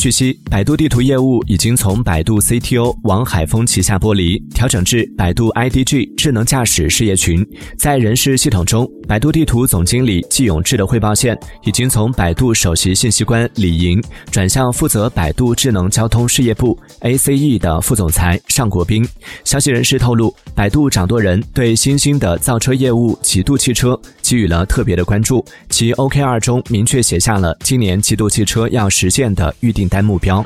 据悉，百度地图业务已经从百度 CTO 王海峰旗下剥离，调整至百度 IDG 智能驾驶事业群。在人事系统中，百度地图总经理季永志的汇报线已经从百度首席信息官李莹转向负责百度智能交通事业部 ACE 的副总裁尚国斌。消息人士透露，百度掌舵人对新兴的造车业务极度汽车给予了特别的关注，其 OKR 中明确写下了今年极度汽车要实现的预定单目标。